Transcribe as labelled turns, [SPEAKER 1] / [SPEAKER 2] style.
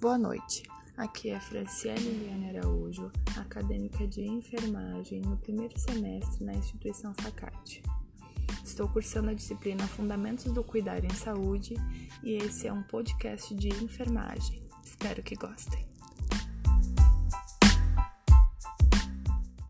[SPEAKER 1] Boa noite. Aqui é Franciele Liane Araújo, acadêmica de enfermagem no primeiro semestre na instituição Facate. Estou cursando a disciplina Fundamentos do Cuidar em Saúde e esse é um podcast de enfermagem. Espero que gostem.